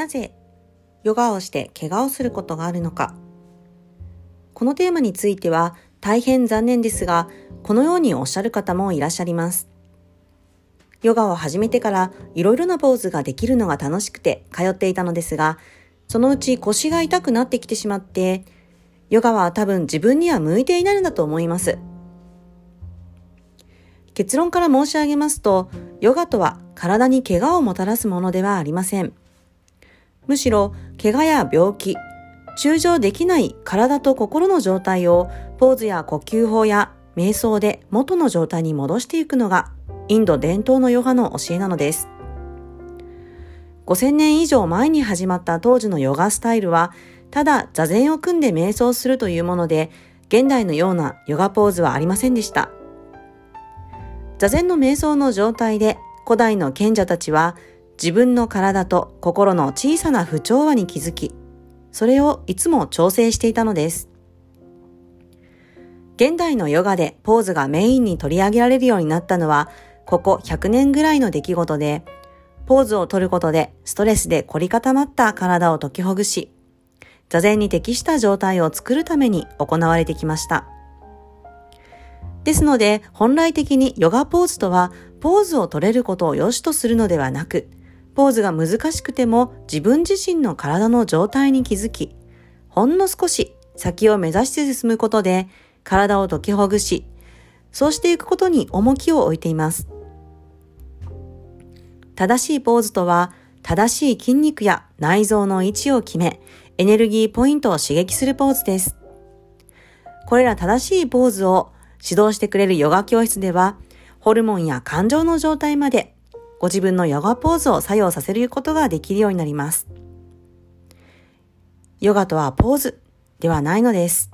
なぜヨガをして怪我をすることがあるのかこのテーマについては大変残念ですが、このようにおっしゃる方もいらっしゃいます。ヨガを始めてからいろいろなポーズができるのが楽しくて通っていたのですが、そのうち腰が痛くなってきてしまって、ヨガは多分自分には向いていないのだと思います。結論から申し上げますと、ヨガとは体に怪我をもたらすものではありません。むしろ、怪我や病気、中常できない体と心の状態をポーズや呼吸法や瞑想で元の状態に戻していくのがインド伝統のヨガの教えなのです。5000年以上前に始まった当時のヨガスタイルは、ただ座禅を組んで瞑想するというもので、現代のようなヨガポーズはありませんでした。座禅の瞑想の状態で古代の賢者たちは自分の体と心の小さな不調和に気づき、それをいつも調整していたのです。現代のヨガでポーズがメインに取り上げられるようになったのは、ここ100年ぐらいの出来事で、ポーズを取ることでストレスで凝り固まった体を解きほぐし、座禅に適した状態を作るために行われてきました。ですので、本来的にヨガポーズとは、ポーズを取れることを良しとするのではなく、ポーズが難しくても自分自身の体の状態に気づき、ほんの少し先を目指して進むことで体を解きほぐし、そうしていくことに重きを置いています。正しいポーズとは、正しい筋肉や内臓の位置を決め、エネルギーポイントを刺激するポーズです。これら正しいポーズを指導してくれるヨガ教室では、ホルモンや感情の状態までご自分のヨガポーズを作用させることができるようになります。ヨガとはポーズではないのです。